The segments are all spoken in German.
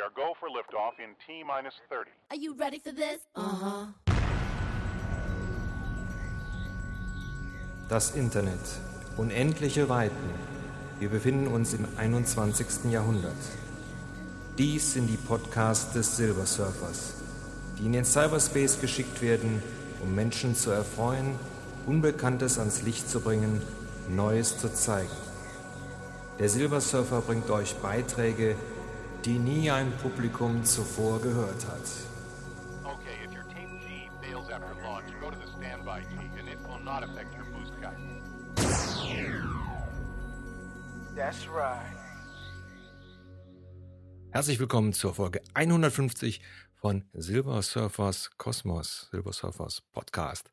We are go for liftoff in T minus 30. Are you ready for this? Uh-huh. Das Internet. Unendliche Weiten. Wir befinden uns im 21. Jahrhundert. Dies sind die Podcasts des Silversurfers, die in den Cyberspace geschickt werden, um Menschen zu erfreuen, Unbekanntes ans Licht zu bringen, Neues zu zeigen. Der Silversurfer bringt euch Beiträge, die nie ein Publikum zuvor gehört hat. Okay, if your Team G fails after launch, go to the standby T, and it will not affect your boost guidance. That's right. Herzlich willkommen zur Folge 150 von Silver Surfers Kosmos, Silver Surfers Podcast.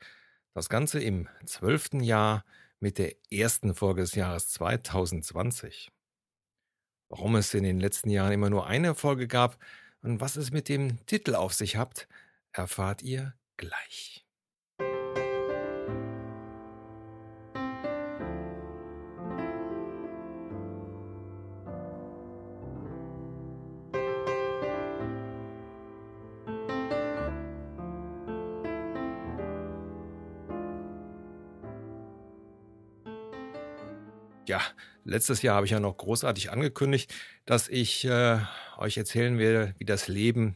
Das Ganze im zwölften Jahr mit der ersten Folge des Jahres 2020. Warum es in den letzten Jahren immer nur eine Folge gab und was es mit dem Titel auf sich hat, erfahrt ihr gleich. Ja, letztes Jahr habe ich ja noch großartig angekündigt, dass ich äh, euch erzählen werde, wie das Leben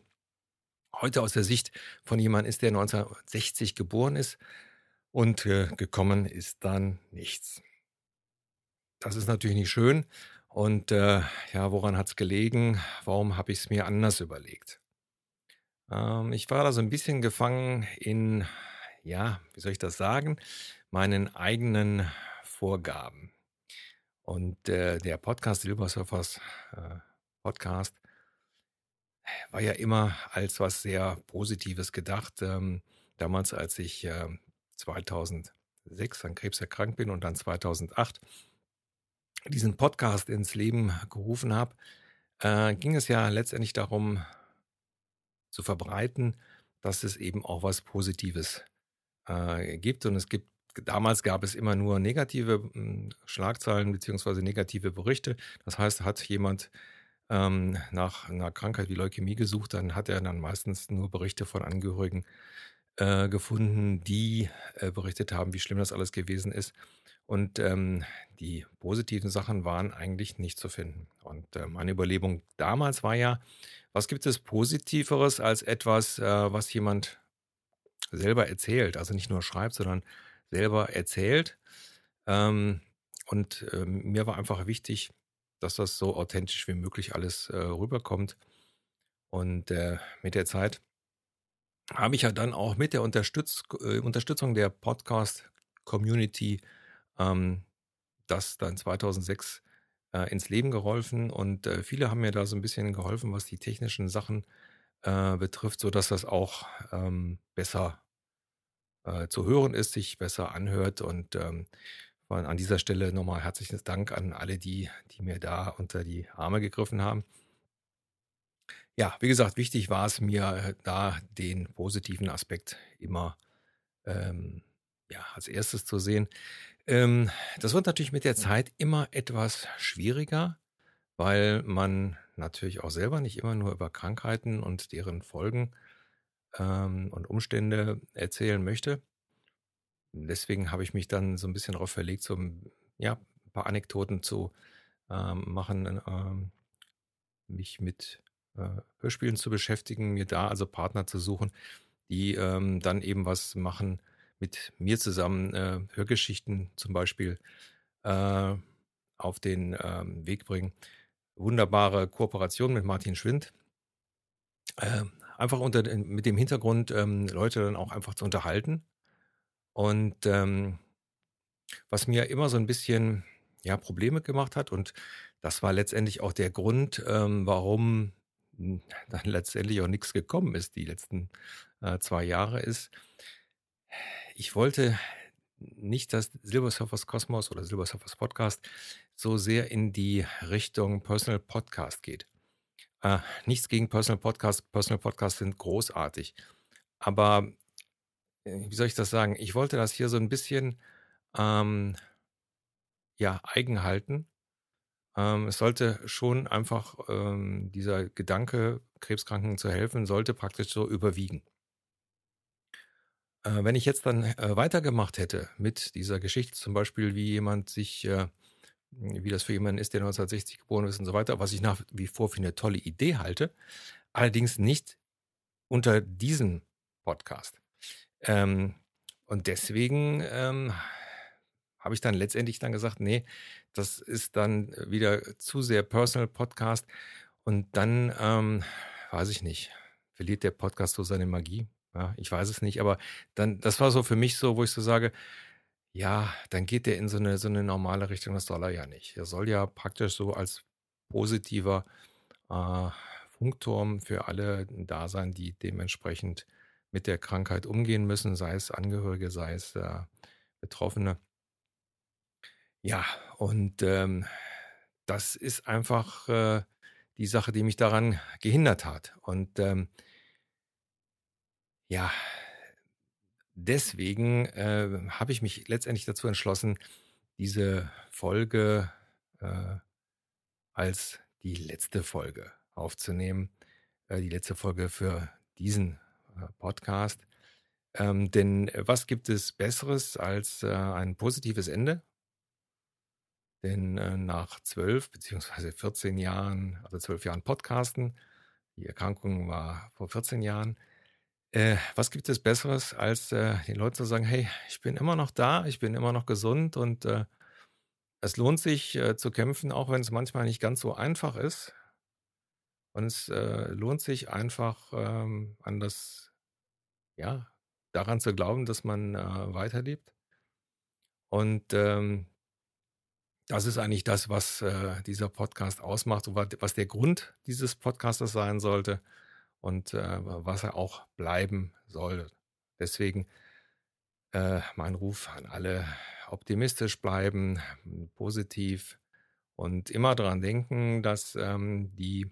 heute aus der Sicht von jemandem ist, der 1960 geboren ist und äh, gekommen ist dann nichts. Das ist natürlich nicht schön. Und äh, ja, woran hat es gelegen? Warum habe ich es mir anders überlegt? Ähm, ich war da so ein bisschen gefangen in, ja, wie soll ich das sagen, meinen eigenen Vorgaben. Und äh, der Podcast Silbersurfers äh, Podcast war ja immer als was sehr Positives gedacht. Ähm, damals, als ich äh, 2006 an Krebs erkrankt bin und dann 2008 diesen Podcast ins Leben gerufen habe, äh, ging es ja letztendlich darum zu verbreiten, dass es eben auch was Positives äh, gibt. Und es gibt damals gab es immer nur negative hm, Schlagzeilen beziehungsweise negative Berichte. Das heißt, hat jemand ähm, nach einer Krankheit wie Leukämie gesucht, dann hat er dann meistens nur Berichte von Angehörigen äh, gefunden, die äh, berichtet haben, wie schlimm das alles gewesen ist. Und ähm, die positiven Sachen waren eigentlich nicht zu finden. Und äh, meine Überlegung damals war ja, was gibt es Positiveres als etwas, äh, was jemand selber erzählt, also nicht nur schreibt, sondern selber erzählt. Ähm, und ähm, mir war einfach wichtig, dass das so authentisch wie möglich alles äh, rüberkommt. Und äh, mit der Zeit habe ich ja dann auch mit der Unterstütz äh, Unterstützung der Podcast-Community ähm, das dann 2006 äh, ins Leben geholfen. Und äh, viele haben mir da so ein bisschen geholfen, was die technischen Sachen äh, betrifft, sodass das auch ähm, besser äh, zu hören ist, sich besser anhört. Und ähm, an dieser Stelle nochmal herzliches Dank an alle die, die mir da unter die Arme gegriffen haben. Ja, wie gesagt, wichtig war es mir, äh, da den positiven Aspekt immer ähm, ja, als erstes zu sehen. Ähm, das wird natürlich mit der Zeit immer etwas schwieriger, weil man natürlich auch selber nicht immer nur über Krankheiten und deren Folgen ähm, und Umstände erzählen möchte. Deswegen habe ich mich dann so ein bisschen darauf verlegt, so ja, ein paar Anekdoten zu ähm, machen, ähm, mich mit äh, Hörspielen zu beschäftigen, mir da also Partner zu suchen, die ähm, dann eben was machen mit mir zusammen, äh, Hörgeschichten zum Beispiel äh, auf den ähm, Weg bringen. Wunderbare Kooperation mit Martin Schwind. Einfach unter, mit dem Hintergrund, ähm, Leute dann auch einfach zu unterhalten. Und ähm, was mir immer so ein bisschen ja, Probleme gemacht hat, und das war letztendlich auch der Grund, ähm, warum dann letztendlich auch nichts gekommen ist, die letzten äh, zwei Jahre, ist, ich wollte nicht, dass Silver Surfers Kosmos oder Silver Surfers Podcast so sehr in die Richtung Personal Podcast geht. Äh, nichts gegen Personal Podcasts. Personal Podcasts sind großartig. Aber äh, wie soll ich das sagen? Ich wollte das hier so ein bisschen ähm, ja, eigen halten Ähm, es sollte schon einfach ähm, dieser Gedanke, Krebskranken zu helfen, sollte praktisch so überwiegen. Äh, wenn ich jetzt dann äh, weitergemacht hätte mit dieser Geschichte, zum Beispiel wie jemand sich, äh, wie das für jemanden ist, der 1960 geboren ist und so weiter, was ich nach wie vor für eine tolle Idee halte, allerdings nicht unter diesem Podcast. Ähm, und deswegen ähm, habe ich dann letztendlich dann gesagt, nee, das ist dann wieder zu sehr Personal Podcast und dann ähm, weiß ich nicht, verliert der Podcast so seine Magie. Ja, ich weiß es nicht, aber dann, das war so für mich so, wo ich so sage, ja, dann geht der in so eine, so eine normale Richtung, das soll er ja nicht. Er soll ja praktisch so als positiver äh, Funkturm für alle da sein, die dementsprechend mit der Krankheit umgehen müssen, sei es Angehörige, sei es äh, Betroffene. Ja, und ähm, das ist einfach äh, die Sache, die mich daran gehindert hat. Und ähm, ja, deswegen äh, habe ich mich letztendlich dazu entschlossen, diese Folge äh, als die letzte Folge aufzunehmen. Äh, die letzte Folge für diesen äh, Podcast. Ähm, denn was gibt es Besseres als äh, ein positives Ende? Denn äh, nach zwölf beziehungsweise 14 Jahren, also zwölf Jahren Podcasten, die Erkrankung war vor 14 Jahren, äh, was gibt es Besseres, als äh, den Leuten zu sagen, hey, ich bin immer noch da, ich bin immer noch gesund und äh, es lohnt sich äh, zu kämpfen, auch wenn es manchmal nicht ganz so einfach ist. Und es äh, lohnt sich einfach ähm, an das, ja, daran zu glauben, dass man äh, weiterlebt. Und ähm, das ist eigentlich das, was dieser Podcast ausmacht was der Grund dieses Podcastes sein sollte und äh, was er auch bleiben soll. Deswegen äh, mein Ruf an alle, optimistisch bleiben, positiv und immer daran denken, dass ähm, die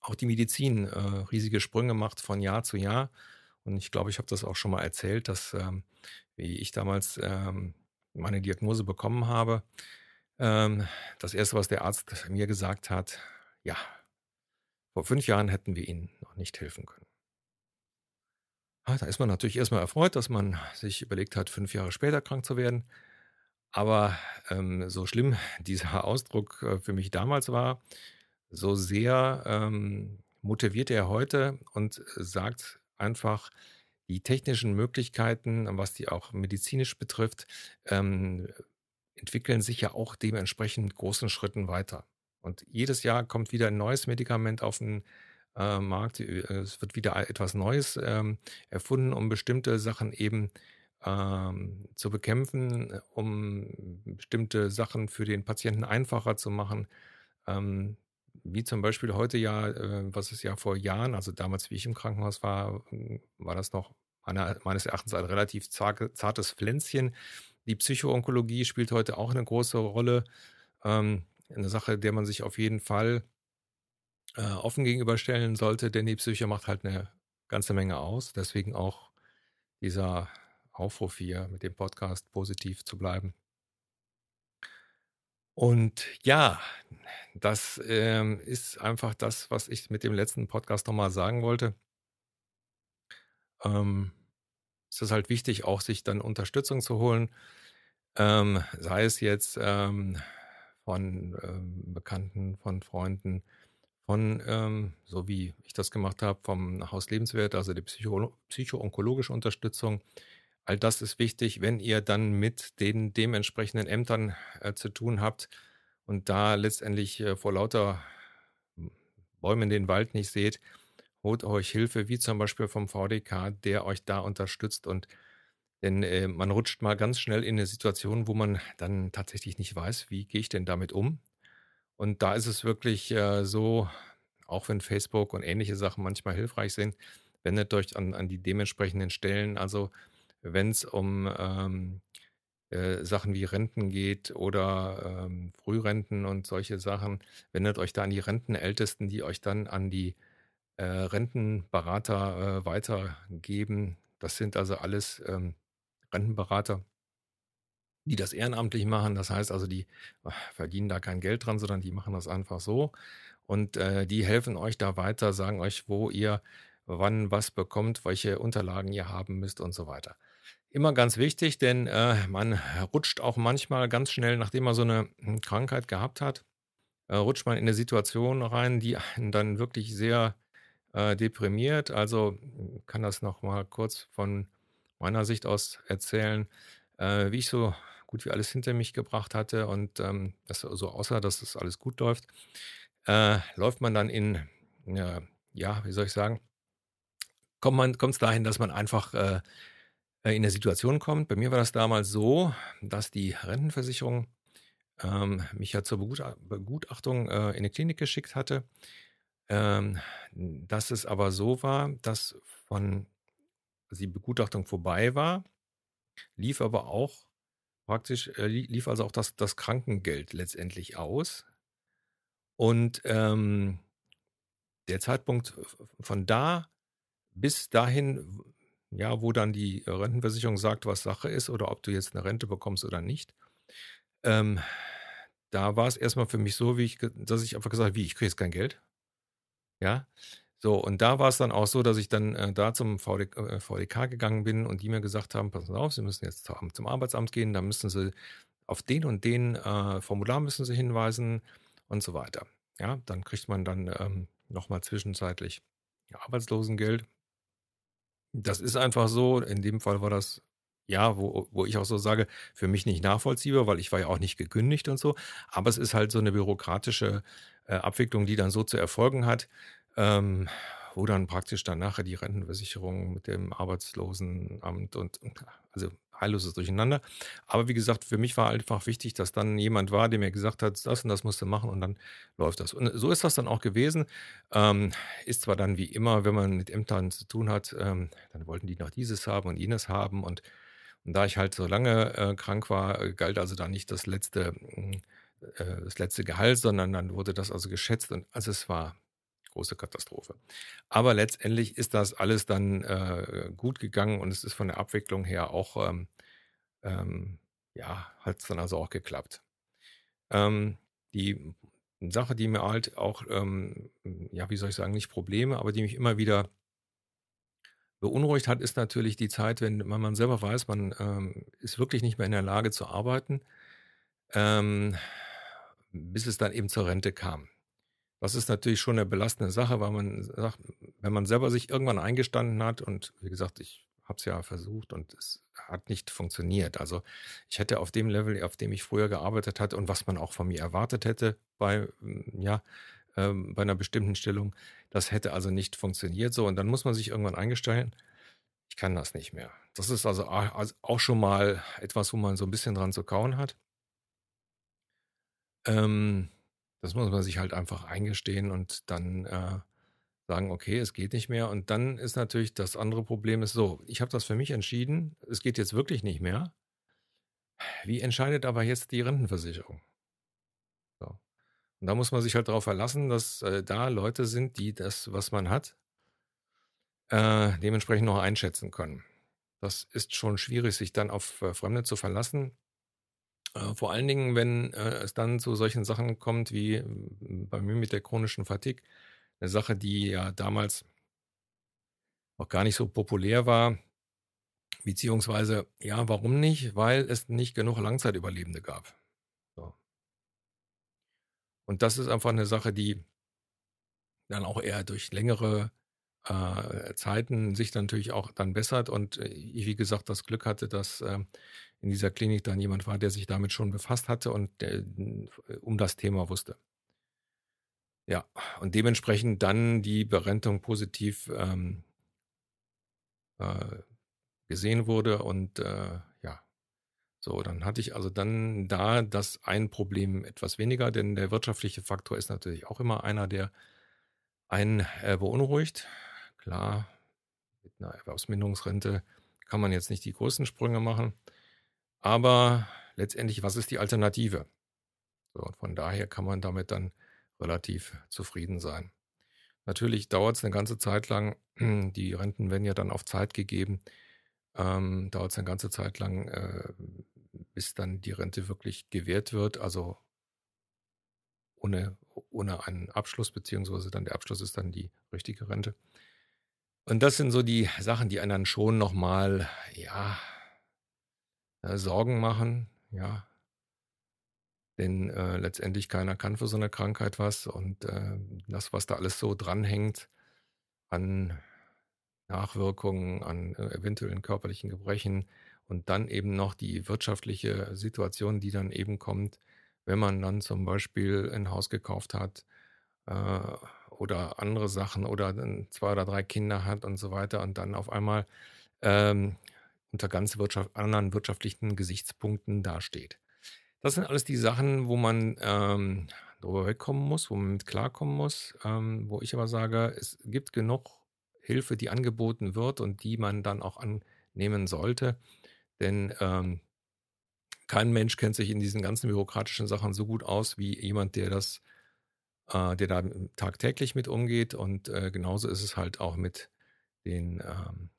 auch die Medizin äh, riesige Sprünge macht von Jahr zu Jahr. Und ich glaube, ich habe das auch schon mal erzählt, dass ähm, wie ich damals ähm, meine Diagnose bekommen habe, ähm, das erste, was der Arzt mir gesagt hat, ja, vor fünf Jahren hätten wir ihnen noch nicht helfen können. Ah, da ist man natürlich erstmal erfreut, dass man sich überlegt hat, fünf Jahre später krank zu werden. Aber ähm, so schlimm dieser Ausdruck äh, für mich damals war, so sehr ähm, motiviert er heute und sagt einfach, die technischen Möglichkeiten, was die auch medizinisch betrifft, ähm, entwickeln sich ja auch dementsprechend großen Schritten weiter. Und jedes Jahr kommt wieder ein neues Medikament auf den äh, Markt. Äh, es wird wieder etwas Neues ähm, erfunden, um bestimmte Sachen eben ähm, zu bekämpfen, um bestimmte Sachen für den Patienten einfacher zu machen. Ähm, wie zum Beispiel heute ja, äh, was es ja vor Jahren, also damals, wie ich im Krankenhaus war, war das noch meiner, meines Erachtens ein relativ zartes Pflänzchen. Die Psychoonkologie spielt heute auch eine große Rolle. Ähm, eine Sache, der man sich auf jeden Fall äh, offen gegenüberstellen sollte, denn die Psyche macht halt eine ganze Menge aus. Deswegen auch dieser Aufruf hier mit dem Podcast positiv zu bleiben. Und ja, das ähm, ist einfach das, was ich mit dem letzten Podcast nochmal sagen wollte. Ähm, es ist halt wichtig, auch sich dann Unterstützung zu holen. Ähm, sei es jetzt ähm, von ähm, Bekannten, von Freunden, von, ähm, so wie ich das gemacht habe, vom Haus Lebenswert, also die Psycho psycho-onkologische Unterstützung. All das ist wichtig, wenn ihr dann mit den dementsprechenden Ämtern äh, zu tun habt und da letztendlich äh, vor lauter Bäumen den Wald nicht seht, holt euch Hilfe, wie zum Beispiel vom VDK, der euch da unterstützt und denn äh, man rutscht mal ganz schnell in eine Situation, wo man dann tatsächlich nicht weiß, wie gehe ich denn damit um. Und da ist es wirklich äh, so, auch wenn Facebook und ähnliche Sachen manchmal hilfreich sind, wendet euch an, an die dementsprechenden Stellen. Also wenn es um ähm, äh, Sachen wie Renten geht oder ähm, Frührenten und solche Sachen, wendet euch da an die Rentenältesten, die euch dann an die äh, Rentenberater äh, weitergeben. Das sind also alles ähm, Rentenberater, die das ehrenamtlich machen. Das heißt also, die äh, verdienen da kein Geld dran, sondern die machen das einfach so. Und äh, die helfen euch da weiter, sagen euch, wo ihr wann was bekommt, welche Unterlagen ihr haben müsst und so weiter. Immer ganz wichtig, denn äh, man rutscht auch manchmal ganz schnell, nachdem man so eine hm, Krankheit gehabt hat, äh, rutscht man in eine Situation rein, die einen dann wirklich sehr äh, deprimiert. Also kann das nochmal kurz von meiner Sicht aus erzählen, äh, wie ich so gut wie alles hinter mich gebracht hatte und ähm, das so aussah, dass das alles gut läuft, äh, läuft man dann in, ja, wie soll ich sagen, kommt es dahin, dass man einfach äh, in eine Situation kommt. Bei mir war das damals so, dass die Rentenversicherung ähm, mich ja zur Begutachtung äh, in eine Klinik geschickt hatte. Ähm, dass es aber so war, dass von die Begutachtung vorbei war, lief aber auch praktisch, äh, lief also auch das, das Krankengeld letztendlich aus. Und ähm, der Zeitpunkt von da bis dahin, ja, wo dann die Rentenversicherung sagt, was Sache ist oder ob du jetzt eine Rente bekommst oder nicht, ähm, da war es erstmal für mich so, wie ich, dass ich einfach gesagt habe, wie, ich kriege jetzt kein Geld. Ja. So, und da war es dann auch so, dass ich dann äh, da zum VD, äh, VDK gegangen bin und die mir gesagt haben, Sie auf, Sie müssen jetzt zum, zum Arbeitsamt gehen, da müssen Sie auf den und den äh, Formular müssen Sie hinweisen und so weiter. Ja, dann kriegt man dann ähm, nochmal zwischenzeitlich Arbeitslosengeld. Das ist einfach so. In dem Fall war das ja, wo, wo ich auch so sage, für mich nicht nachvollziehbar, weil ich war ja auch nicht gekündigt und so. Aber es ist halt so eine bürokratische äh, Abwicklung, die dann so zu erfolgen hat, ähm, wo dann praktisch dann nachher die Rentenversicherung mit dem Arbeitslosenamt und, also heilloses Durcheinander. Aber wie gesagt, für mich war einfach wichtig, dass dann jemand war, der mir gesagt hat, das und das musst du machen und dann läuft das. Und so ist das dann auch gewesen. Ähm, ist zwar dann wie immer, wenn man mit Ämtern zu tun hat, ähm, dann wollten die noch dieses haben und jenes haben und und da ich halt so lange äh, krank war, galt also da nicht das letzte, äh, das letzte Gehalt, sondern dann wurde das also geschätzt und also es war große Katastrophe. Aber letztendlich ist das alles dann äh, gut gegangen und es ist von der Abwicklung her auch, ähm, ähm, ja, hat es dann also auch geklappt. Ähm, die Sache, die mir halt auch, ähm, ja, wie soll ich sagen, nicht Probleme, aber die mich immer wieder beunruhigt hat, ist natürlich die Zeit, wenn man selber weiß, man ähm, ist wirklich nicht mehr in der Lage zu arbeiten, ähm, bis es dann eben zur Rente kam. Das ist natürlich schon eine belastende Sache, weil man sagt, wenn man selber sich irgendwann eingestanden hat und wie gesagt, ich habe es ja versucht und es hat nicht funktioniert. Also ich hätte auf dem Level, auf dem ich früher gearbeitet hatte und was man auch von mir erwartet hätte bei ja ähm, bei einer bestimmten Stellung. Das hätte also nicht funktioniert so. Und dann muss man sich irgendwann eingestellen, ich kann das nicht mehr. Das ist also auch schon mal etwas, wo man so ein bisschen dran zu kauen hat. Ähm, das muss man sich halt einfach eingestehen und dann äh, sagen, okay, es geht nicht mehr. Und dann ist natürlich das andere Problem ist so, ich habe das für mich entschieden, es geht jetzt wirklich nicht mehr. Wie entscheidet aber jetzt die Rentenversicherung? Und da muss man sich halt darauf verlassen, dass äh, da Leute sind, die das, was man hat, äh, dementsprechend noch einschätzen können. Das ist schon schwierig, sich dann auf äh, Fremde zu verlassen. Äh, vor allen Dingen, wenn äh, es dann zu solchen Sachen kommt wie bei mir mit der chronischen Fatigue. Eine Sache, die ja damals auch gar nicht so populär war. Beziehungsweise, ja, warum nicht? Weil es nicht genug Langzeitüberlebende gab. Und das ist einfach eine Sache, die dann auch eher durch längere äh, Zeiten sich dann natürlich auch dann bessert. Und äh, ich, wie gesagt, das Glück hatte, dass äh, in dieser Klinik dann jemand war, der sich damit schon befasst hatte und der, um das Thema wusste. Ja, und dementsprechend dann die Berentung positiv ähm, äh, gesehen wurde und äh, so, dann hatte ich also dann da das ein Problem etwas weniger, denn der wirtschaftliche Faktor ist natürlich auch immer einer, der einen äh, beunruhigt. Klar, mit einer Erwerbsminderungsrente kann man jetzt nicht die größten Sprünge machen, aber letztendlich, was ist die Alternative? So, und von daher kann man damit dann relativ zufrieden sein. Natürlich dauert es eine ganze Zeit lang, die Renten werden ja dann auf Zeit gegeben, ähm, dauert es eine ganze Zeit lang, äh, bis dann die Rente wirklich gewährt wird, also ohne, ohne einen Abschluss, beziehungsweise dann der Abschluss ist dann die richtige Rente. Und das sind so die Sachen, die einen dann schon nochmal, ja, äh, Sorgen machen, ja. Denn äh, letztendlich keiner kann für so eine Krankheit was und äh, das, was da alles so dranhängt an Nachwirkungen, an äh, eventuellen körperlichen Gebrechen und dann eben noch die wirtschaftliche Situation, die dann eben kommt, wenn man dann zum Beispiel ein Haus gekauft hat äh, oder andere Sachen oder zwei oder drei Kinder hat und so weiter und dann auf einmal ähm, unter ganz Wirtschaft, anderen wirtschaftlichen Gesichtspunkten dasteht. Das sind alles die Sachen, wo man ähm, drüber wegkommen muss, wo man mit klarkommen muss, ähm, wo ich aber sage, es gibt genug Hilfe, die angeboten wird und die man dann auch annehmen sollte. Denn ähm, kein Mensch kennt sich in diesen ganzen bürokratischen Sachen so gut aus wie jemand, der das, äh, der da tagtäglich mit umgeht. Und äh, genauso ist es halt auch mit den, ähm,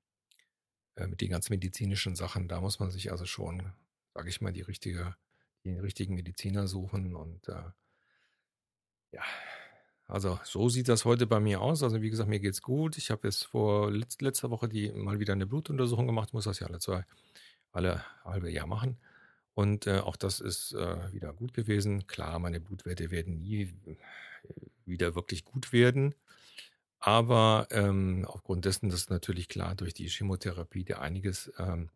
äh, mit den ganzen medizinischen Sachen. Da muss man sich also schon, sage ich mal, die richtige, den richtigen Mediziner suchen. Und äh, ja, also so sieht das heute bei mir aus. Also wie gesagt, mir geht's gut. Ich habe jetzt vor letz letzter Woche die mal wieder eine Blutuntersuchung gemacht. Muss das ja alle zwei, alle halbe Jahr machen. Und äh, auch das ist äh, wieder gut gewesen. Klar, meine Blutwerte werden nie wieder wirklich gut werden. Aber ähm, aufgrund dessen, dass natürlich klar durch die Chemotherapie der einiges ähm,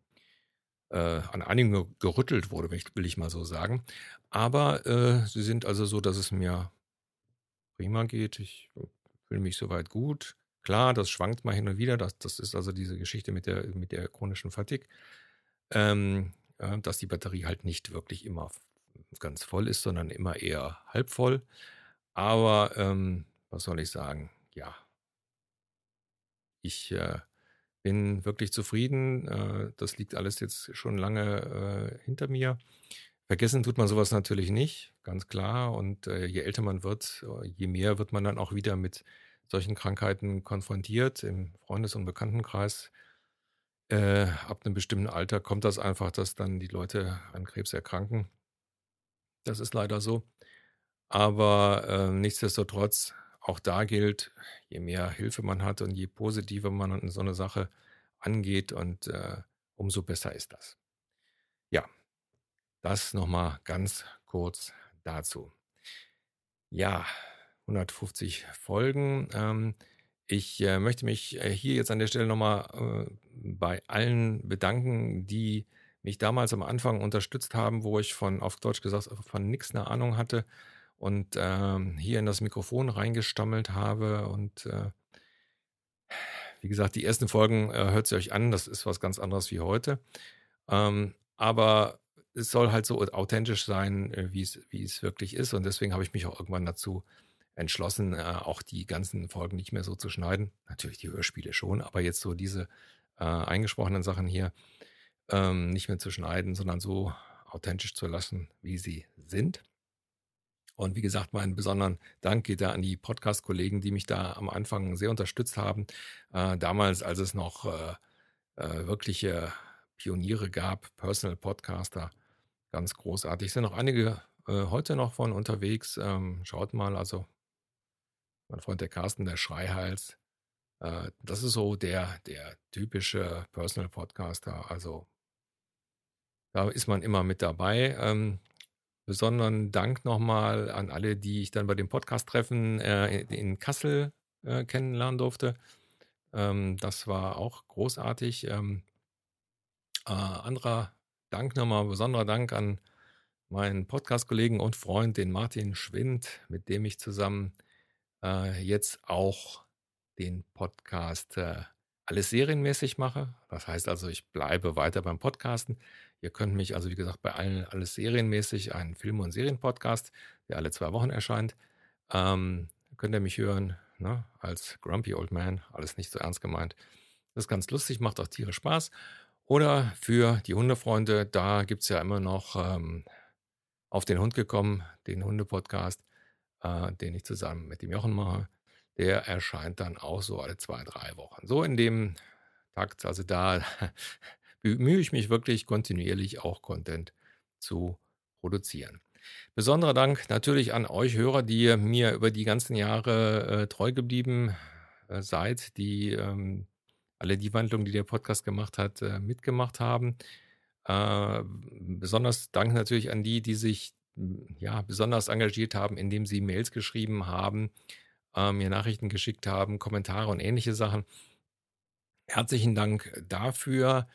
äh, an einigen gerüttelt wurde, will ich mal so sagen. Aber äh, sie sind also so, dass es mir prima geht. Ich fühle mich soweit gut. Klar, das schwankt mal hin und wieder. Das, das ist also diese Geschichte mit der, mit der chronischen Fatigue. Ähm, äh, dass die Batterie halt nicht wirklich immer ganz voll ist, sondern immer eher halb voll. Aber ähm, was soll ich sagen? Ja, ich äh, bin wirklich zufrieden. Äh, das liegt alles jetzt schon lange äh, hinter mir. Vergessen tut man sowas natürlich nicht, ganz klar. Und äh, je älter man wird, je mehr wird man dann auch wieder mit solchen Krankheiten konfrontiert im Freundes- und Bekanntenkreis äh, ab einem bestimmten Alter kommt das einfach, dass dann die Leute an Krebs erkranken. Das ist leider so. Aber äh, nichtsdestotrotz, auch da gilt, je mehr Hilfe man hat und je positiver man an so eine Sache angeht und äh, umso besser ist das. Ja, das nochmal ganz kurz dazu. Ja, 150 Folgen. Ähm, ich äh, möchte mich äh, hier jetzt an der Stelle nochmal äh, bei allen bedanken, die mich damals am Anfang unterstützt haben, wo ich von, auf Deutsch gesagt, von nichts eine Ahnung hatte und ähm, hier in das Mikrofon reingestammelt habe. Und äh, wie gesagt, die ersten Folgen äh, hört sie euch an, das ist was ganz anderes wie heute. Ähm, aber es soll halt so authentisch sein, äh, wie es, wie es wirklich ist. Und deswegen habe ich mich auch irgendwann dazu entschlossen, äh, auch die ganzen Folgen nicht mehr so zu schneiden. Natürlich die Hörspiele schon, aber jetzt so diese äh, eingesprochenen Sachen hier ähm, nicht mehr zu schneiden, sondern so authentisch zu lassen, wie sie sind. Und wie gesagt, meinen besonderen Dank geht da an die Podcast-Kollegen, die mich da am Anfang sehr unterstützt haben. Äh, damals, als es noch äh, äh, wirkliche Pioniere gab, Personal Podcaster, ganz großartig. Es sind noch einige äh, heute noch von unterwegs. Ähm, schaut mal, also mein Freund der Carsten, der Schreihals. Äh, das ist so der, der typische Personal Podcaster. Also da ist man immer mit dabei. Ähm, besonderen Dank nochmal an alle, die ich dann bei dem Podcast-Treffen äh, in, Kassel äh, kennenlernen durfte. Ähm, das war auch großartig. Ähm, äh, anderer Dank nochmal, besonderer Dank an meinen Podcast-Kollegen und Freund, den Martin Schwind, mit dem ich zusammen äh, jetzt auch den Podcast äh, alles serienmäßig mache. Das heißt also, ich bleibe weiter beim Podcasten. Ihr könnt mich also, wie gesagt, bei allen alles serienmäßig, einen Film- und Serienpodcast, der alle zwei Wochen erscheint, ähm, könnt ihr mich hören ne, als Grumpy Old Man. Alles nicht so ernst gemeint. Das ist ganz lustig, macht auch Tiere Spaß. Oder für die Hundefreunde, da gibt es ja immer noch ähm, auf den Hund gekommen, den Hunde-Podcast äh, den ich zusammen mit dem Jochen mache, der erscheint dann auch so alle zwei, drei Wochen. So in dem Takt, also da bemühe ich mich wirklich kontinuierlich auch Content zu produzieren. Besonderer Dank natürlich an euch Hörer, die mir über die ganzen Jahre äh, treu geblieben äh, seid, die ähm, alle die Wandlungen, die der Podcast gemacht hat, äh, mitgemacht haben. Äh, besonders Dank natürlich an die, die sich ja besonders engagiert haben, indem sie Mails geschrieben haben, äh, mir Nachrichten geschickt haben, Kommentare und ähnliche Sachen. Herzlichen Dank dafür.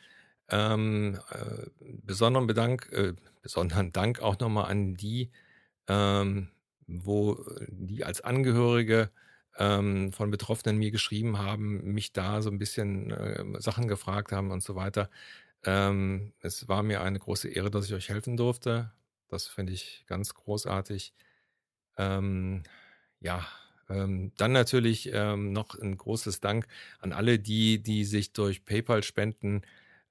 Ähm, äh, besonderen, Bedank, äh, besonderen Dank auch nochmal an die, ähm, wo die als Angehörige ähm, von Betroffenen mir geschrieben haben, mich da so ein bisschen äh, Sachen gefragt haben und so weiter. Ähm, es war mir eine große Ehre, dass ich euch helfen durfte. Das finde ich ganz großartig. Ähm, ja, ähm, dann natürlich ähm, noch ein großes Dank an alle die, die sich durch PayPal-Spenden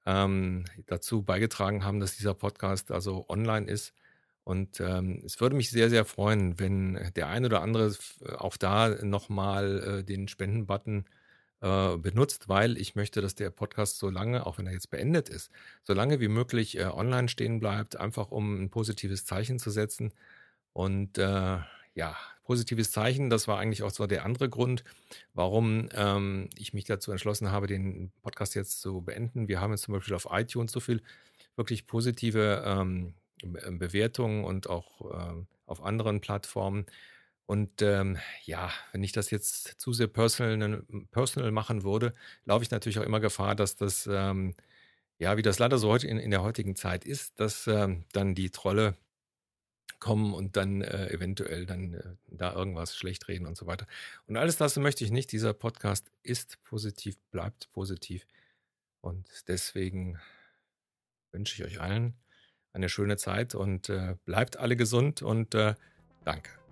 ähm, dazu beigetragen haben, dass dieser Podcast also online ist. Und ähm, es würde mich sehr, sehr freuen, wenn der ein oder andere auch da nochmal äh, den Spendenbutton äh, benutzt, weil ich möchte, dass der Podcast so lange, auch wenn er jetzt beendet ist, so lange wie möglich äh, online stehen bleibt, einfach um ein positives Zeichen zu setzen. Und äh, ja, positives Zeichen. Das war eigentlich auch so der andere Grund, warum ähm, ich mich dazu entschlossen habe, den Podcast jetzt zu beenden. Wir haben jetzt zum Beispiel auf iTunes so viel wirklich positive ähm, Bewertungen und auch ähm, auf anderen Plattformen. Und ähm, ja, wenn ich das jetzt zu sehr personal, personal machen würde, laufe ich natürlich auch immer Gefahr, dass das, ähm, ja, wie das leider so heute in, in der heutigen Zeit ist, dass ähm, dann die Trolle kommen und dann äh, eventuell dann äh, da irgendwas schlecht reden und so weiter. Und alles das möchte ich nicht. Dieser Podcast ist positiv, bleibt positiv. Und deswegen wünsche ich euch allen eine schöne Zeit und äh, bleibt alle gesund und äh, danke.